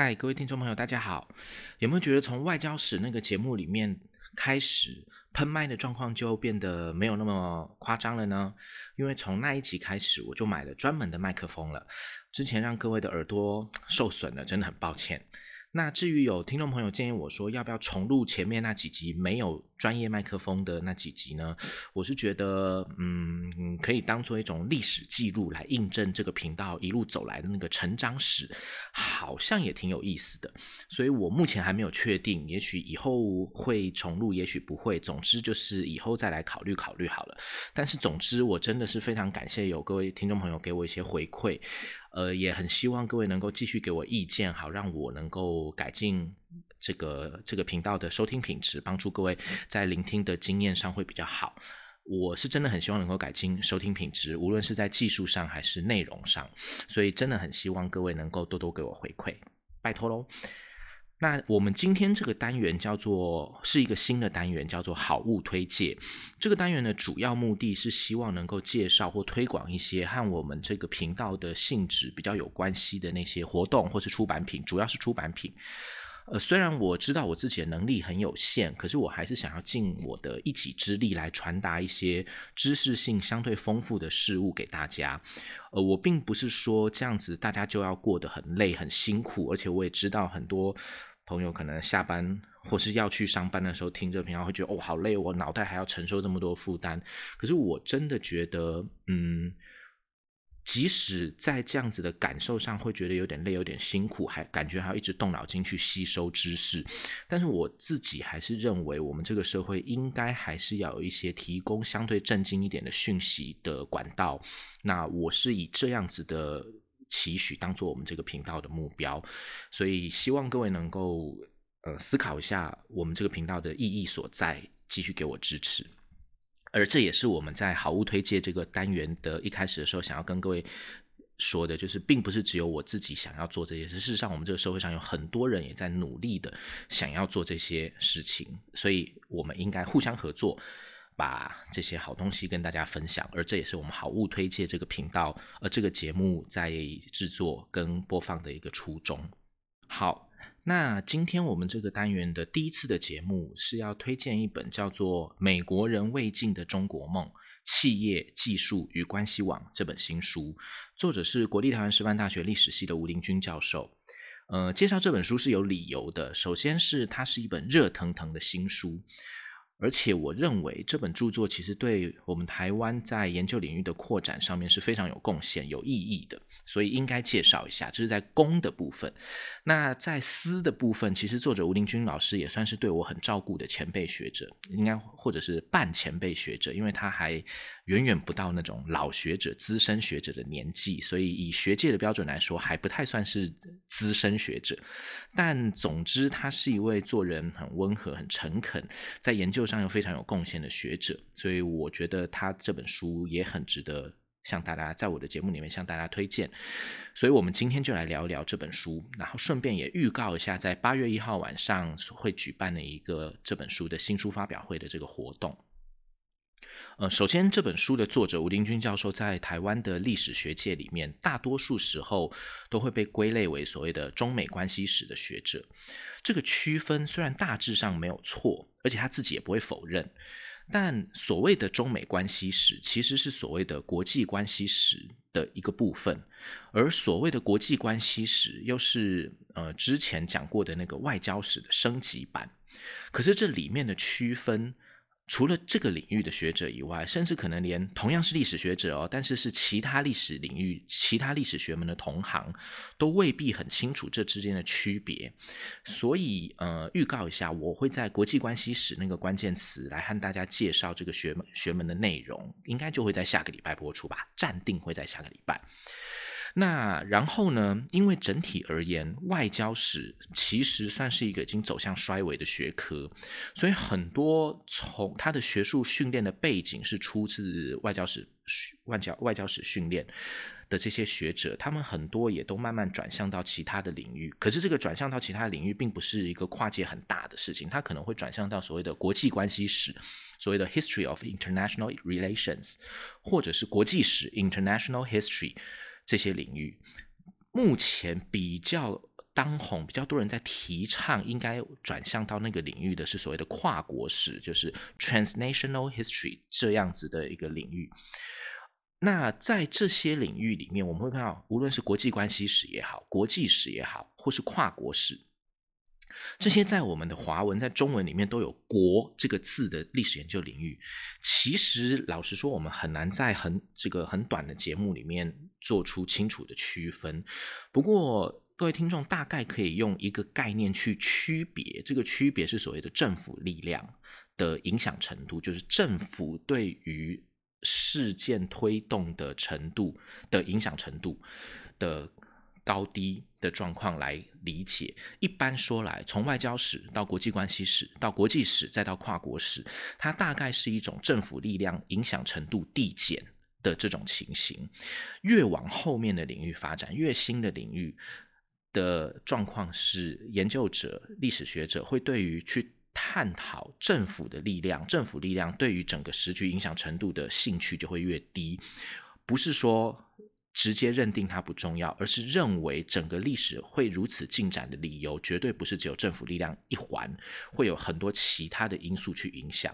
嗨，各位听众朋友，大家好。有没有觉得从外交史那个节目里面开始，喷麦的状况就变得没有那么夸张了呢？因为从那一集开始，我就买了专门的麦克风了。之前让各位的耳朵受损了，真的很抱歉。那至于有听众朋友建议我说，要不要重录前面那几集没有？专业麦克风的那几集呢，我是觉得，嗯，可以当做一种历史记录来印证这个频道一路走来的那个成长史，好像也挺有意思的。所以我目前还没有确定，也许以后会重录，也许不会。总之就是以后再来考虑考虑好了。但是总之，我真的是非常感谢有各位听众朋友给我一些回馈，呃，也很希望各位能够继续给我意见，好让我能够改进。这个这个频道的收听品质，帮助各位在聆听的经验上会比较好。我是真的很希望能够改进收听品质，无论是在技术上还是内容上，所以真的很希望各位能够多多给我回馈，拜托喽。那我们今天这个单元叫做是一个新的单元，叫做好物推介。这个单元的主要目的是希望能够介绍或推广一些和我们这个频道的性质比较有关系的那些活动或是出版品，主要是出版品。呃，虽然我知道我自己的能力很有限，可是我还是想要尽我的一己之力来传达一些知识性相对丰富的事物给大家。呃，我并不是说这样子大家就要过得很累很辛苦，而且我也知道很多朋友可能下班或是要去上班的时候听这频道会觉得哦好累，我脑袋还要承受这么多负担。可是我真的觉得，嗯。即使在这样子的感受上会觉得有点累、有点辛苦，还感觉还要一直动脑筋去吸收知识，但是我自己还是认为，我们这个社会应该还是要有一些提供相对正经一点的讯息的管道。那我是以这样子的期许当做我们这个频道的目标，所以希望各位能够呃思考一下我们这个频道的意义所在，继续给我支持。而这也是我们在好物推介这个单元的一开始的时候，想要跟各位说的，就是并不是只有我自己想要做这些事。事实上，我们这个社会上有很多人也在努力的想要做这些事情，所以我们应该互相合作，把这些好东西跟大家分享。而这也是我们好物推介这个频道，呃，这个节目在制作跟播放的一个初衷。好。那今天我们这个单元的第一次的节目是要推荐一本叫做《美国人未尽的中国梦：企业技术与关系网》这本新书，作者是国立台湾师范大学历史系的吴林军教授。呃，介绍这本书是有理由的，首先是它是一本热腾腾的新书。而且我认为这本著作其实对我们台湾在研究领域的扩展上面是非常有贡献、有意义的，所以应该介绍一下。这是在公的部分，那在私的部分，其实作者吴林军老师也算是对我很照顾的前辈学者，应该或者是半前辈学者，因为他还。远远不到那种老学者、资深学者的年纪，所以以学界的标准来说，还不太算是资深学者。但总之，他是一位做人很温和、很诚恳，在研究上又非常有贡献的学者。所以，我觉得他这本书也很值得向大家在我的节目里面向大家推荐。所以我们今天就来聊一聊这本书，然后顺便也预告一下，在八月一号晚上会举办的一个这本书的新书发表会的这个活动。呃，首先这本书的作者吴林军教授在台湾的历史学界里面，大多数时候都会被归类为所谓的中美关系史的学者。这个区分虽然大致上没有错，而且他自己也不会否认，但所谓的中美关系史其实是所谓的国际关系史的一个部分，而所谓的国际关系史又是呃之前讲过的那个外交史的升级版。可是这里面的区分。除了这个领域的学者以外，甚至可能连同样是历史学者哦，但是是其他历史领域、其他历史学门的同行，都未必很清楚这之间的区别。所以，呃，预告一下，我会在国际关系史那个关键词来和大家介绍这个学门学门的内容，应该就会在下个礼拜播出吧，暂定会在下个礼拜。那然后呢？因为整体而言，外交史其实算是一个已经走向衰微的学科，所以很多从他的学术训练的背景是出自外交史、外交外交史训练的这些学者，他们很多也都慢慢转向到其他的领域。可是这个转向到其他领域，并不是一个跨界很大的事情，他可能会转向到所谓的国际关系史，所谓的 History of International Relations，或者是国际史 International History。这些领域目前比较当红、比较多人在提倡应该转向到那个领域的是所谓的跨国史，就是 transnational history 这样子的一个领域。那在这些领域里面，我们会看到，无论是国际关系史也好，国际史也好，或是跨国史，这些在我们的华文、在中文里面都有“国”这个字的历史研究领域，其实老实说，我们很难在很这个很短的节目里面做出清楚的区分。不过，各位听众大概可以用一个概念去区别，这个区别是所谓的政府力量的影响程度，就是政府对于。事件推动的程度的影响程度的高低的状况来理解。一般说来，从外交史到国际关系史到国际史再到跨国史，它大概是一种政府力量影响程度递减的这种情形。越往后面的领域发展，越新的领域的状况是，研究者、历史学者会对于去。探讨政府的力量，政府力量对于整个时局影响程度的兴趣就会越低。不是说直接认定它不重要，而是认为整个历史会如此进展的理由，绝对不是只有政府力量一环，会有很多其他的因素去影响，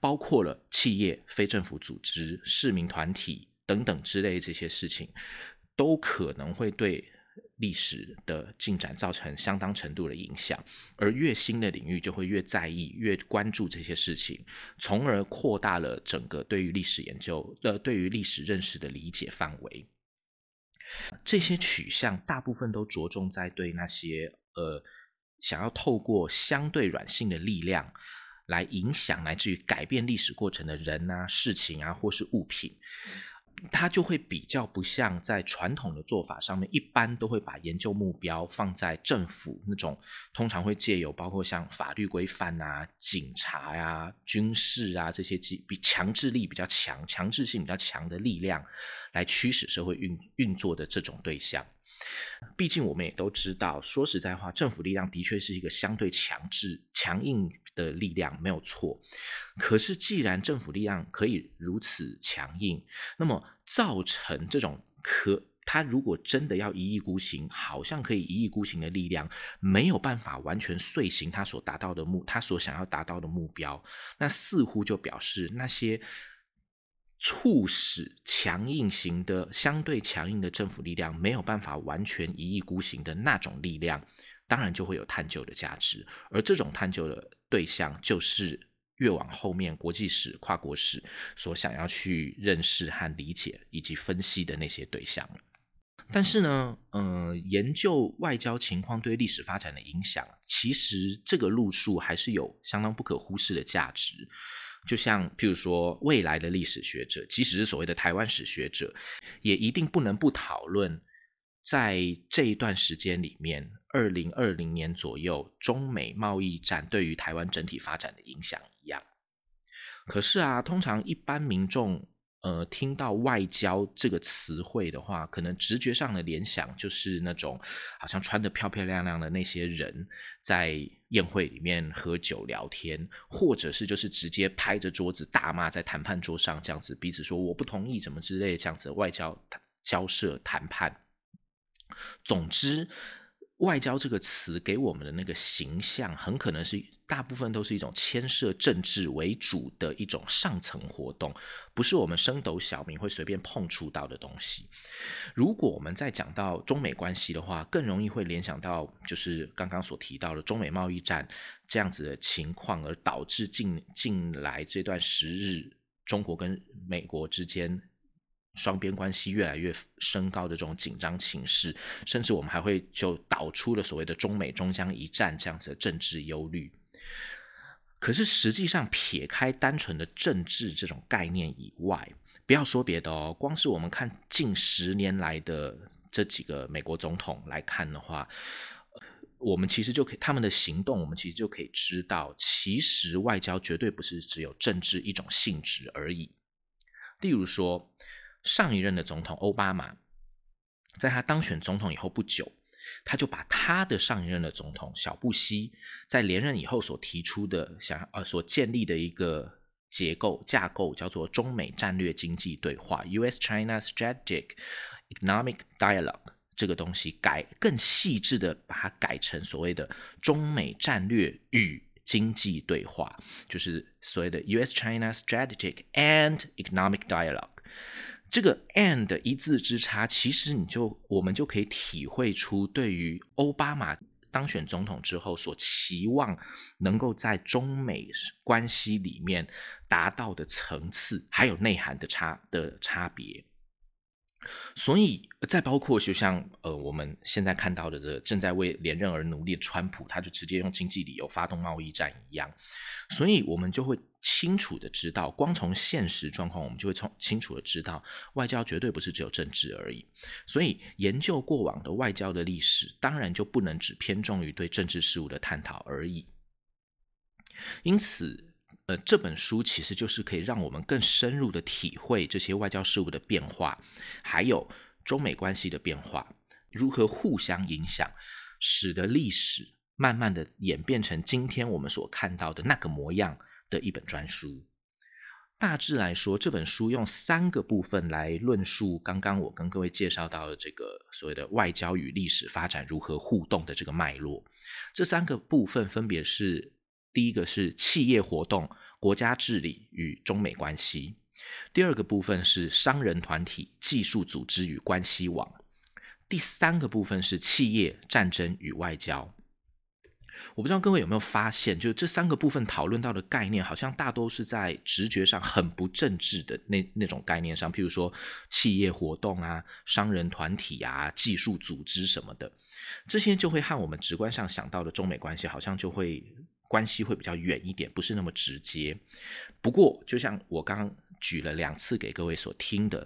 包括了企业、非政府组织、市民团体等等之类这些事情，都可能会对。历史的进展造成相当程度的影响，而越新的领域就会越在意、越关注这些事情，从而扩大了整个对于历史研究的、对于历史认识的理解范围。这些取向大部分都着重在对那些呃想要透过相对软性的力量来影响乃至于改变历史过程的人啊、事情啊或是物品。它就会比较不像在传统的做法上面，一般都会把研究目标放在政府那种，通常会借由包括像法律规范啊、警察呀、军事啊这些机比强制力比较强、强制性比较强的力量来驱使社会运运作的这种对象。毕竟我们也都知道，说实在话，政府力量的确是一个相对强制、强硬的力量，没有错。可是，既然政府力量可以如此强硬，那么造成这种可，他如果真的要一意孤行，好像可以一意孤行的力量，没有办法完全遂行他所达到的目，他所想要达到的目标，那似乎就表示那些。促使强硬型的、相对强硬的政府力量没有办法完全一意孤行的那种力量，当然就会有探究的价值。而这种探究的对象，就是越往后面国际史、跨国史所想要去认识和理解以及分析的那些对象但是呢，呃，研究外交情况对历史发展的影响，其实这个路数还是有相当不可忽视的价值。就像譬如说，未来的历史学者，即使是所谓的台湾史学者，也一定不能不讨论，在这一段时间里面，二零二零年左右，中美贸易战对于台湾整体发展的影响一样。可是啊，通常一般民众。呃，听到外交这个词汇的话，可能直觉上的联想就是那种好像穿的漂漂亮亮的那些人在宴会里面喝酒聊天，或者是就是直接拍着桌子大骂在谈判桌上这样子，彼此说我不同意什么之类这样子外交交涉谈判。总之。外交这个词给我们的那个形象，很可能是大部分都是一种牵涉政治为主的一种上层活动，不是我们升斗小民会随便碰触到的东西。如果我们在讲到中美关系的话，更容易会联想到就是刚刚所提到的中美贸易战这样子的情况，而导致近近来这段时日，中国跟美国之间。双边关系越来越升高的这种紧张情势，甚至我们还会就导出了所谓的中美中将一战这样子的政治忧虑。可是实际上，撇开单纯的政治这种概念以外，不要说别的哦，光是我们看近十年来的这几个美国总统来看的话，我们其实就可以他们的行动，我们其实就可以知道，其实外交绝对不是只有政治一种性质而已。例如说。上一任的总统奥巴马，在他当选总统以后不久，他就把他的上一任的总统小布希在连任以后所提出的想呃所建立的一个结构架构，叫做中美战略经济对话 （U.S.-China Strategic Economic Dialogue） 这个东西改更细致的把它改成所谓的中美战略与经济对话，就是所谓的 U.S.-China Strategic and Economic Dialogue。这个 and 一字之差，其实你就我们就可以体会出对于奥巴马当选总统之后所期望能够在中美关系里面达到的层次，还有内涵的差的差别。所以，再包括就像呃，我们现在看到的这正在为连任而努力的川普，他就直接用经济理由发动贸易战一样。所以，我们就会清楚的知道，光从现实状况，我们就会从清楚的知道，外交绝对不是只有政治而已。所以，研究过往的外交的历史，当然就不能只偏重于对政治事务的探讨而已。因此。呃，这本书其实就是可以让我们更深入的体会这些外交事务的变化，还有中美关系的变化，如何互相影响，使得历史慢慢的演变成今天我们所看到的那个模样的一本专书。大致来说，这本书用三个部分来论述刚刚我跟各位介绍到的这个所谓的外交与历史发展如何互动的这个脉络。这三个部分分别是。第一个是企业活动、国家治理与中美关系；第二个部分是商人团体、技术组织与关系网；第三个部分是企业战争与外交。我不知道各位有没有发现，就这三个部分讨论到的概念，好像大都是在直觉上很不政治的那那种概念上，譬如说企业活动啊、商人团体啊、技术组织什么的，这些就会和我们直观上想到的中美关系好像就会。关系会比较远一点，不是那么直接。不过，就像我刚刚举了两次给各位所听的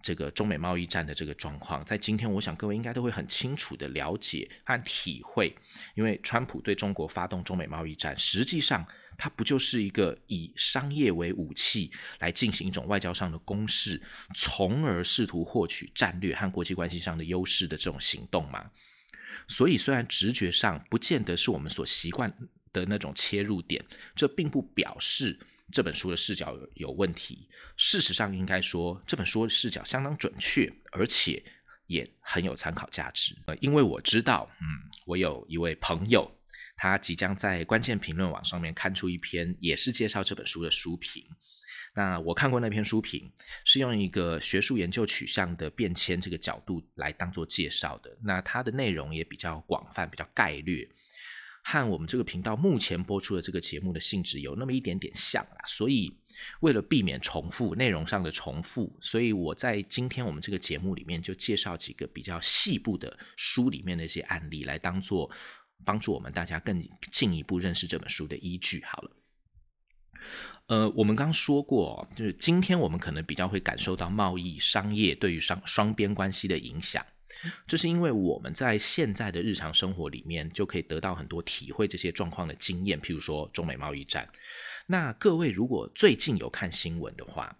这个中美贸易战的这个状况，在今天，我想各位应该都会很清楚的了解和体会。因为川普对中国发动中美贸易战，实际上它不就是一个以商业为武器来进行一种外交上的攻势，从而试图获取战略和国际关系上的优势的这种行动吗？所以，虽然直觉上不见得是我们所习惯。的那种切入点，这并不表示这本书的视角有问题。事实上，应该说这本书的视角相当准确，而且也很有参考价值。呃，因为我知道，嗯，我有一位朋友，他即将在关键评论网上面看出一篇也是介绍这本书的书评。那我看过那篇书评，是用一个学术研究取向的变迁这个角度来当做介绍的。那它的内容也比较广泛，比较概略。和我们这个频道目前播出的这个节目的性质有那么一点点像啦，所以为了避免重复内容上的重复，所以我在今天我们这个节目里面就介绍几个比较细部的书里面的一些案例，来当做帮助我们大家更进一步认识这本书的依据。好了，呃，我们刚说过，就是今天我们可能比较会感受到贸易商业对于双双边关系的影响。这是因为我们在现在的日常生活里面就可以得到很多体会这些状况的经验，譬如说中美贸易战。那各位如果最近有看新闻的话，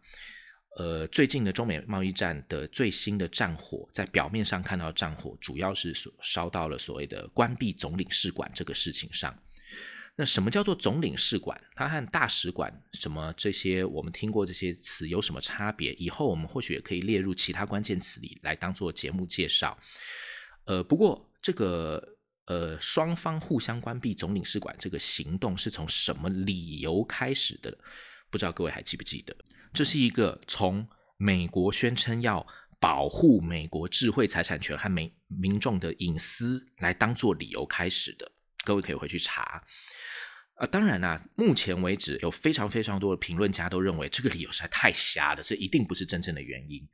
呃，最近的中美贸易战的最新的战火，在表面上看到战火，主要是所烧到了所谓的关闭总领事馆这个事情上。那什么叫做总领事馆？它和大使馆什么这些我们听过这些词有什么差别？以后我们或许也可以列入其他关键词里来当做节目介绍。呃，不过这个呃双方互相关闭总领事馆这个行动是从什么理由开始的？不知道各位还记不记得？这是一个从美国宣称要保护美国智慧财产权和民民众的隐私来当做理由开始的。各位可以回去查。啊，当然啦，目前为止有非常非常多的评论家都认为这个理由实在太瞎了，这一定不是真正的原因。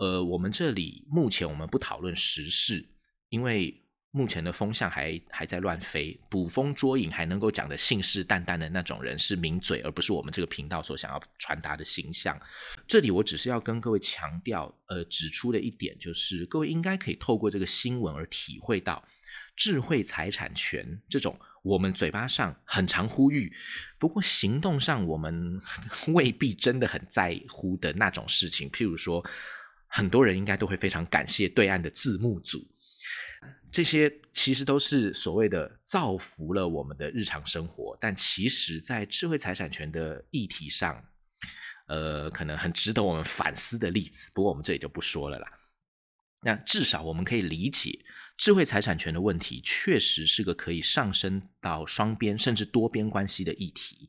呃，我们这里目前我们不讨论时事，因为目前的风向还还在乱飞，捕风捉影还能够讲的信誓旦旦的那种人是名嘴，而不是我们这个频道所想要传达的形象。这里我只是要跟各位强调，呃，指出的一点就是，各位应该可以透过这个新闻而体会到。智慧财产权这种，我们嘴巴上很常呼吁，不过行动上我们 未必真的很在乎的那种事情。譬如说，很多人应该都会非常感谢对岸的字幕组，这些其实都是所谓的造福了我们的日常生活。但其实，在智慧财产权的议题上，呃，可能很值得我们反思的例子。不过我们这里就不说了啦。那至少我们可以理解，智慧财产权的问题确实是个可以上升到双边甚至多边关系的议题。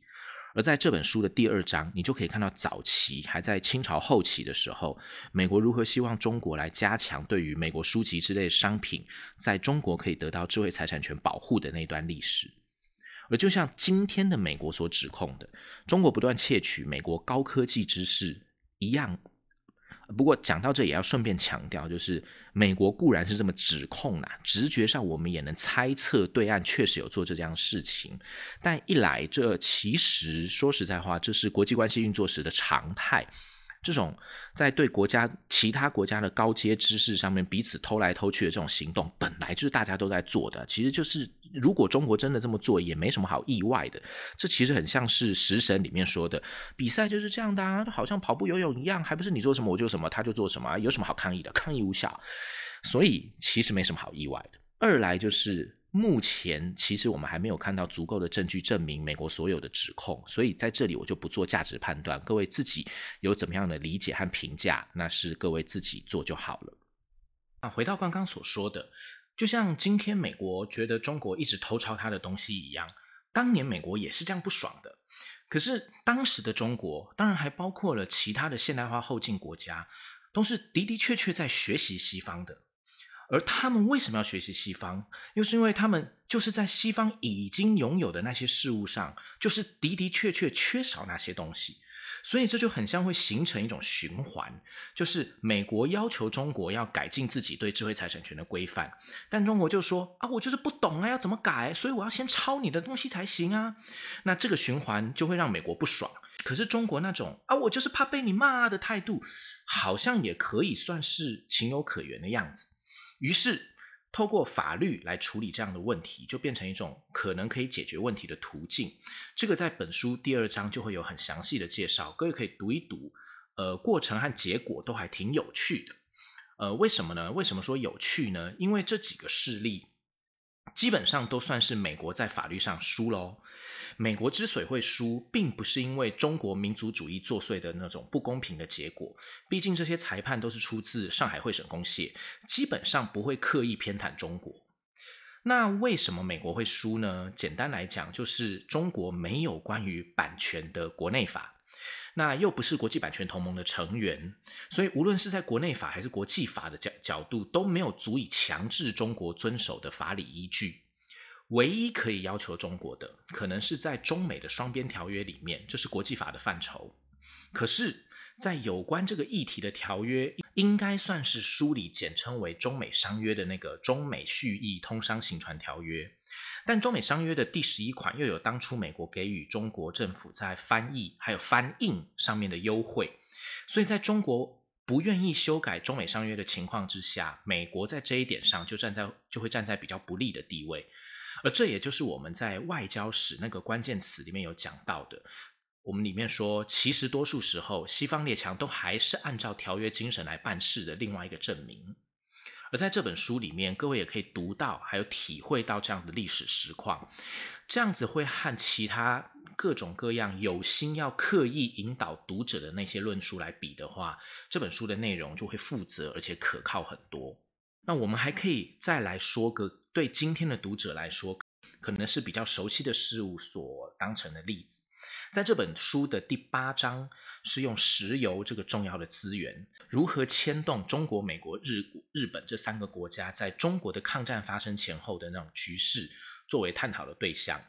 而在这本书的第二章，你就可以看到早期还在清朝后期的时候，美国如何希望中国来加强对于美国书籍之类商品在中国可以得到智慧财产权保护的那段历史。而就像今天的美国所指控的，中国不断窃取美国高科技知识一样。不过讲到这，也要顺便强调，就是美国固然是这么指控啦，直觉上我们也能猜测对岸确实有做这样事情。但一来，这其实说实在话，这是国际关系运作时的常态。这种在对国家其他国家的高阶知识上面彼此偷来偷去的这种行动，本来就是大家都在做的。其实就是如果中国真的这么做，也没什么好意外的。这其实很像是《食神》里面说的，比赛就是这样的啊，好像跑步、游泳一样，还不是你做什么我就什么，他就做什么，有什么好抗议的？抗议无效，所以其实没什么好意外的。二来就是。目前其实我们还没有看到足够的证据证明美国所有的指控，所以在这里我就不做价值判断。各位自己有怎么样的理解和评价，那是各位自己做就好了。那回到刚刚所说的，就像今天美国觉得中国一直偷抄他的东西一样，当年美国也是这样不爽的。可是当时的中国，当然还包括了其他的现代化后进国家，都是的的确确在学习西方的。而他们为什么要学习西方？又是因为他们就是在西方已经拥有的那些事物上，就是的的确确缺少那些东西，所以这就很像会形成一种循环，就是美国要求中国要改进自己对智慧财产权的规范，但中国就说啊，我就是不懂啊，要怎么改？所以我要先抄你的东西才行啊。那这个循环就会让美国不爽。可是中国那种啊，我就是怕被你骂的态度，好像也可以算是情有可原的样子。于是，透过法律来处理这样的问题，就变成一种可能可以解决问题的途径。这个在本书第二章就会有很详细的介绍，各位可以读一读。呃，过程和结果都还挺有趣的。呃，为什么呢？为什么说有趣呢？因为这几个事例。基本上都算是美国在法律上输喽。美国之所以会输，并不是因为中国民族主义作祟的那种不公平的结果。毕竟这些裁判都是出自上海会审公廨，基本上不会刻意偏袒中国。那为什么美国会输呢？简单来讲，就是中国没有关于版权的国内法。那又不是国际版权同盟的成员，所以无论是在国内法还是国际法的角角度，都没有足以强制中国遵守的法理依据。唯一可以要求中国的，可能是在中美的双边条约里面，这是国际法的范畴。可是。在有关这个议题的条约，应该算是书里简称为中美商约的那个中美续议通商行船条约，但中美商约的第十一款又有当初美国给予中国政府在翻译还有翻印上面的优惠，所以在中国不愿意修改中美商约的情况之下，美国在这一点上就站在就会站在比较不利的地位，而这也就是我们在外交史那个关键词里面有讲到的。我们里面说，其实多数时候，西方列强都还是按照条约精神来办事的。另外一个证明，而在这本书里面，各位也可以读到，还有体会到这样的历史实况。这样子会和其他各种各样有心要刻意引导读者的那些论述来比的话，这本书的内容就会负责而且可靠很多。那我们还可以再来说个对今天的读者来说。可能是比较熟悉的事物所当成的例子，在这本书的第八章是用石油这个重要的资源如何牵动中国、美国、日日本这三个国家在中国的抗战发生前后的那种局势作为探讨的对象。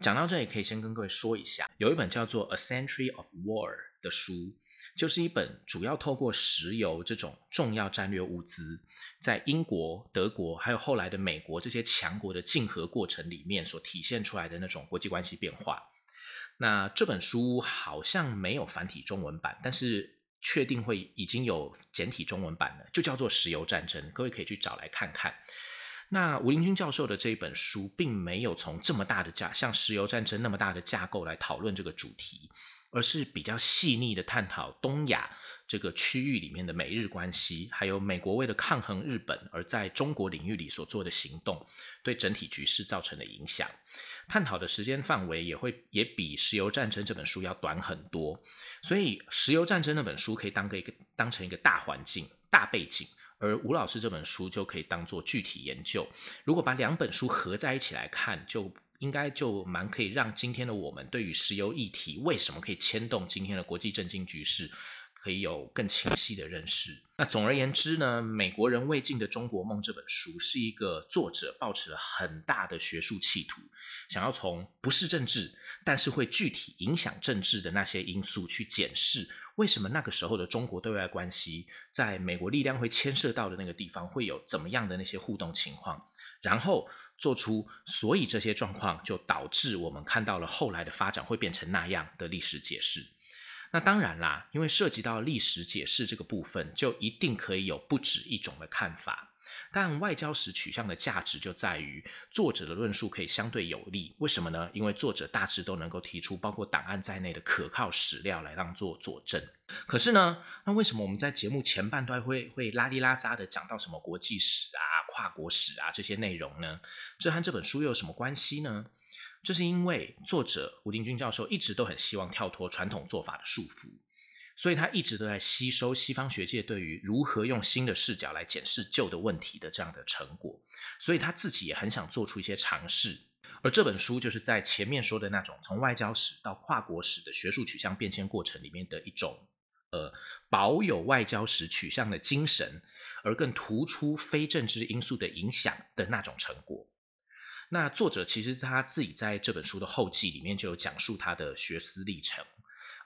讲到这里，可以先跟各位说一下，有一本叫做《A Century of War》的书。就是一本主要透过石油这种重要战略物资，在英国、德国还有后来的美国这些强国的竞合过程里面所体现出来的那种国际关系变化。那这本书好像没有繁体中文版，但是确定会已经有简体中文版了，就叫做《石油战争》，各位可以去找来看看。那吴林军教授的这一本书，并没有从这么大的架，像石油战争那么大的架构来讨论这个主题。而是比较细腻的探讨东亚这个区域里面的美日关系，还有美国为了抗衡日本而在中国领域里所做的行动，对整体局势造成的影响。探讨的时间范围也会也比《石油战争》这本书要短很多，所以《石油战争》那本书可以当个一个当成一个大环境、大背景。而吴老师这本书就可以当做具体研究。如果把两本书合在一起来看，就应该就蛮可以让今天的我们对于石油议题为什么可以牵动今天的国际政经局势。可以有更清晰的认识。那总而言之呢，《美国人未尽的中国梦》这本书是一个作者抱持了很大的学术企图，想要从不是政治，但是会具体影响政治的那些因素去检视，为什么那个时候的中国对外关系，在美国力量会牵涉到的那个地方会有怎么样的那些互动情况，然后做出所以这些状况就导致我们看到了后来的发展会变成那样的历史解释。那当然啦，因为涉及到历史解释这个部分，就一定可以有不止一种的看法。但外交史取向的价值就在于作者的论述可以相对有利。为什么呢？因为作者大致都能够提出包括档案在内的可靠史料来当做佐证。可是呢，那为什么我们在节目前半段会会拉里拉扎的讲到什么国际史啊、跨国史啊这些内容呢？这和这本书又有什么关系呢？这是因为作者吴林军教授一直都很希望跳脱传统做法的束缚，所以他一直都在吸收西方学界对于如何用新的视角来检视旧的问题的这样的成果，所以他自己也很想做出一些尝试。而这本书就是在前面说的那种从外交史到跨国史的学术取向变迁过程里面的一种，呃，保有外交史取向的精神，而更突出非政治因素的影响的那种成果。那作者其实他自己在这本书的后记里面就有讲述他的学思历程，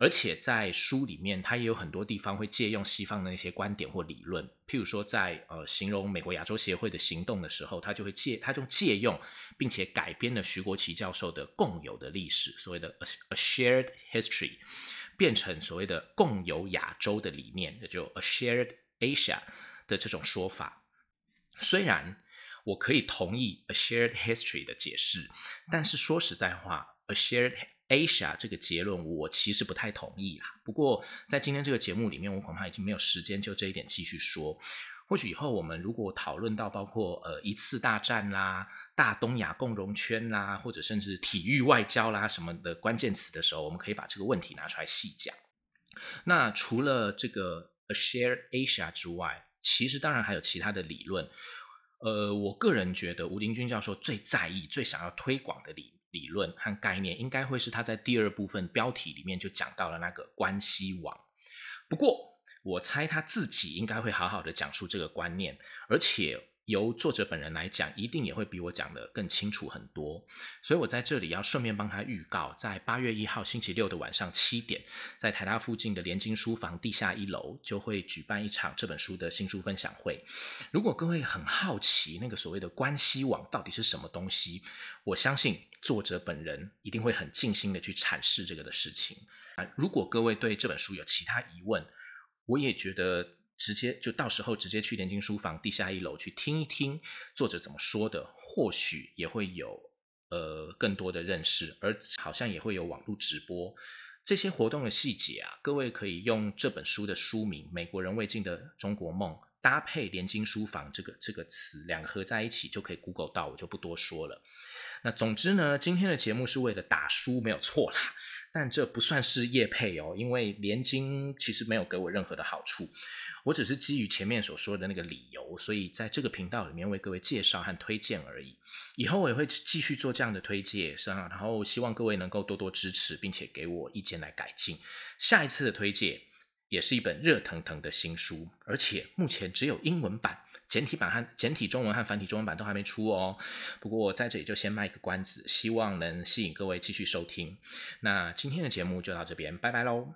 而且在书里面他也有很多地方会借用西方的那些观点或理论，譬如说在呃形容美国亚洲协会的行动的时候，他就会借他就借用并且改编了徐国奇教授的共有的历史，所谓的 a shared history，变成所谓的共有亚洲的理念，也就 a shared Asia 的这种说法，虽然。我可以同意 a shared history 的解释，但是说实在话，a shared Asia 这个结论我其实不太同意啦。不过在今天这个节目里面，我恐怕已经没有时间就这一点继续说。或许以后我们如果讨论到包括呃一次大战啦、大东亚共荣圈啦，或者甚至体育外交啦什么的关键词的时候，我们可以把这个问题拿出来细讲。那除了这个 a shared Asia 之外，其实当然还有其他的理论。呃，我个人觉得吴林军教授最在意、最想要推广的理理论和概念，应该会是他在第二部分标题里面就讲到了那个关系网。不过，我猜他自己应该会好好的讲述这个观念，而且。由作者本人来讲，一定也会比我讲的更清楚很多。所以我在这里要顺便帮他预告，在八月一号星期六的晚上七点，在台大附近的联经书房地下一楼，就会举办一场这本书的新书分享会。如果各位很好奇那个所谓的关系网到底是什么东西，我相信作者本人一定会很尽心的去阐释这个的事情。啊，如果各位对这本书有其他疑问，我也觉得。直接就到时候直接去联经书房地下一楼去听一听作者怎么说的，或许也会有呃更多的认识，而好像也会有网络直播这些活动的细节啊，各位可以用这本书的书名《美国人未尽的中国梦》搭配联经书房这个这个词，两个合在一起就可以 Google 到，我就不多说了。那总之呢，今天的节目是为了打书，没有错啦。但这不算是业配哦，因为联经其实没有给我任何的好处。我只是基于前面所说的那个理由，所以在这个频道里面为各位介绍和推荐而已。以后我也会继续做这样的推介，是啊，然后希望各位能够多多支持，并且给我意见来改进。下一次的推介也是一本热腾腾的新书，而且目前只有英文版，简体版和简体中文和繁体中文版都还没出哦。不过在这里就先卖个关子，希望能吸引各位继续收听。那今天的节目就到这边，拜拜喽。